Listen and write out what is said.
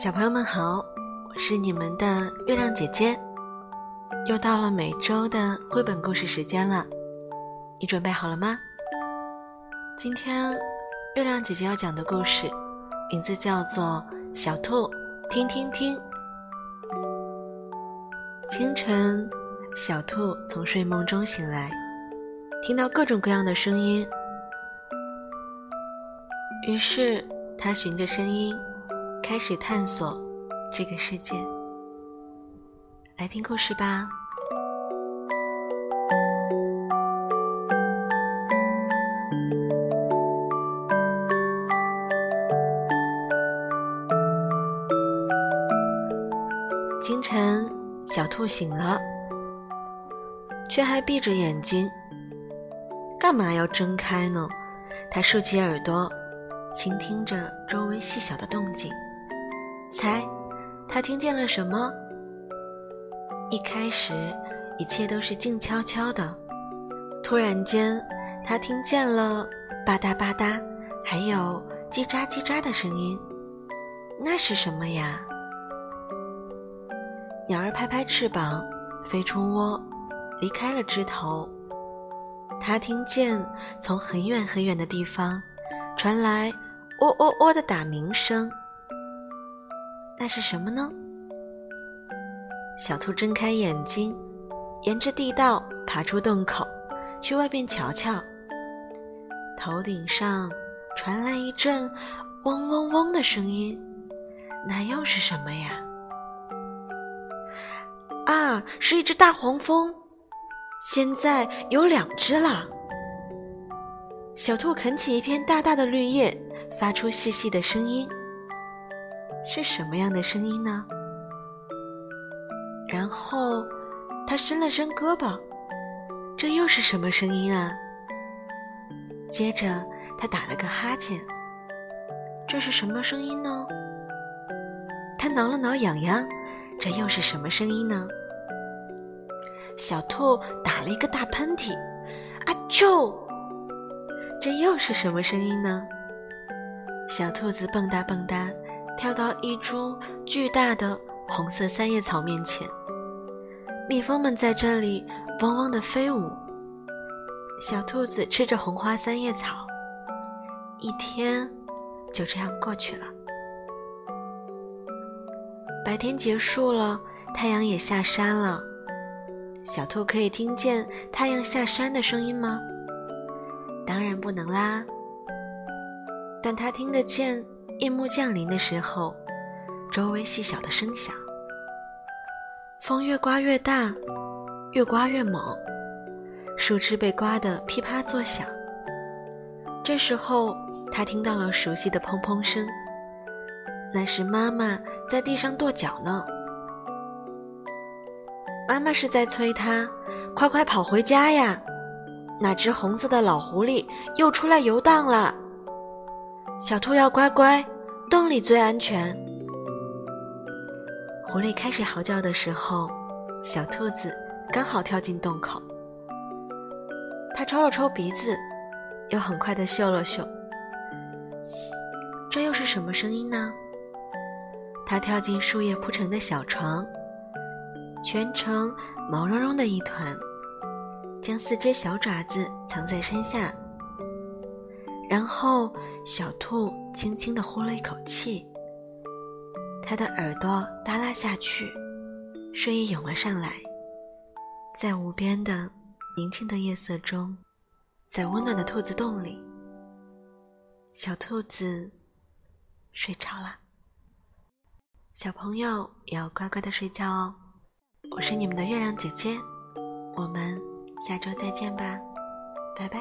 小朋友们好，我是你们的月亮姐姐，又到了每周的绘本故事时间了，你准备好了吗？今天月亮姐姐要讲的故事名字叫做《小兔听听听》。清晨，小兔从睡梦中醒来，听到各种各样的声音，于是它循着声音。开始探索这个世界，来听故事吧。清晨，小兔醒了，却还闭着眼睛。干嘛要睁开呢？它竖起耳朵，倾听着周围细小的动静。猜，他听见了什么？一开始，一切都是静悄悄的。突然间，他听见了吧嗒吧嗒，还有叽喳叽喳的声音。那是什么呀？鸟儿拍拍翅膀，飞出窝，离开了枝头。他听见从很远很远的地方传来“喔喔喔”的打鸣声。那是什么呢？小兔睁开眼睛，沿着地道爬出洞口，去外面瞧瞧。头顶上传来一阵嗡嗡嗡的声音，那又是什么呀？啊，是一只大黄蜂，现在有两只了。小兔啃起一片大大的绿叶，发出细细的声音。是什么样的声音呢？然后，他伸了伸胳膊，这又是什么声音啊？接着，他打了个哈欠，这是什么声音呢？他挠了挠痒痒，这又是什么声音呢？小兔打了一个大喷嚏，啊啾！这又是什么声音呢？小兔子蹦跶蹦跶。跳到一株巨大的红色三叶草面前，蜜蜂们在这里嗡嗡地飞舞。小兔子吃着红花三叶草，一天就这样过去了。白天结束了，太阳也下山了。小兔可以听见太阳下山的声音吗？当然不能啦。但它听得见。夜幕降临的时候，周围细小的声响，风越刮越大，越刮越猛，树枝被刮得噼啪作响。这时候，他听到了熟悉的砰砰声，那是妈妈在地上跺脚呢。妈妈是在催他，快快跑回家呀！那只红色的老狐狸又出来游荡了。小兔要乖乖，洞里最安全。狐狸开始嚎叫的时候，小兔子刚好跳进洞口。它抽了抽鼻子，又很快的嗅了嗅。这又是什么声音呢？它跳进树叶铺成的小床，全程毛茸茸的一团，将四只小爪子藏在身下。然后，小兔轻轻地呼了一口气，它的耳朵耷拉下去，睡意涌了上来。在无边的宁静的夜色中，在温暖的兔子洞里，小兔子睡着了。小朋友也要乖乖的睡觉哦。我是你们的月亮姐姐，我们下周再见吧，拜拜。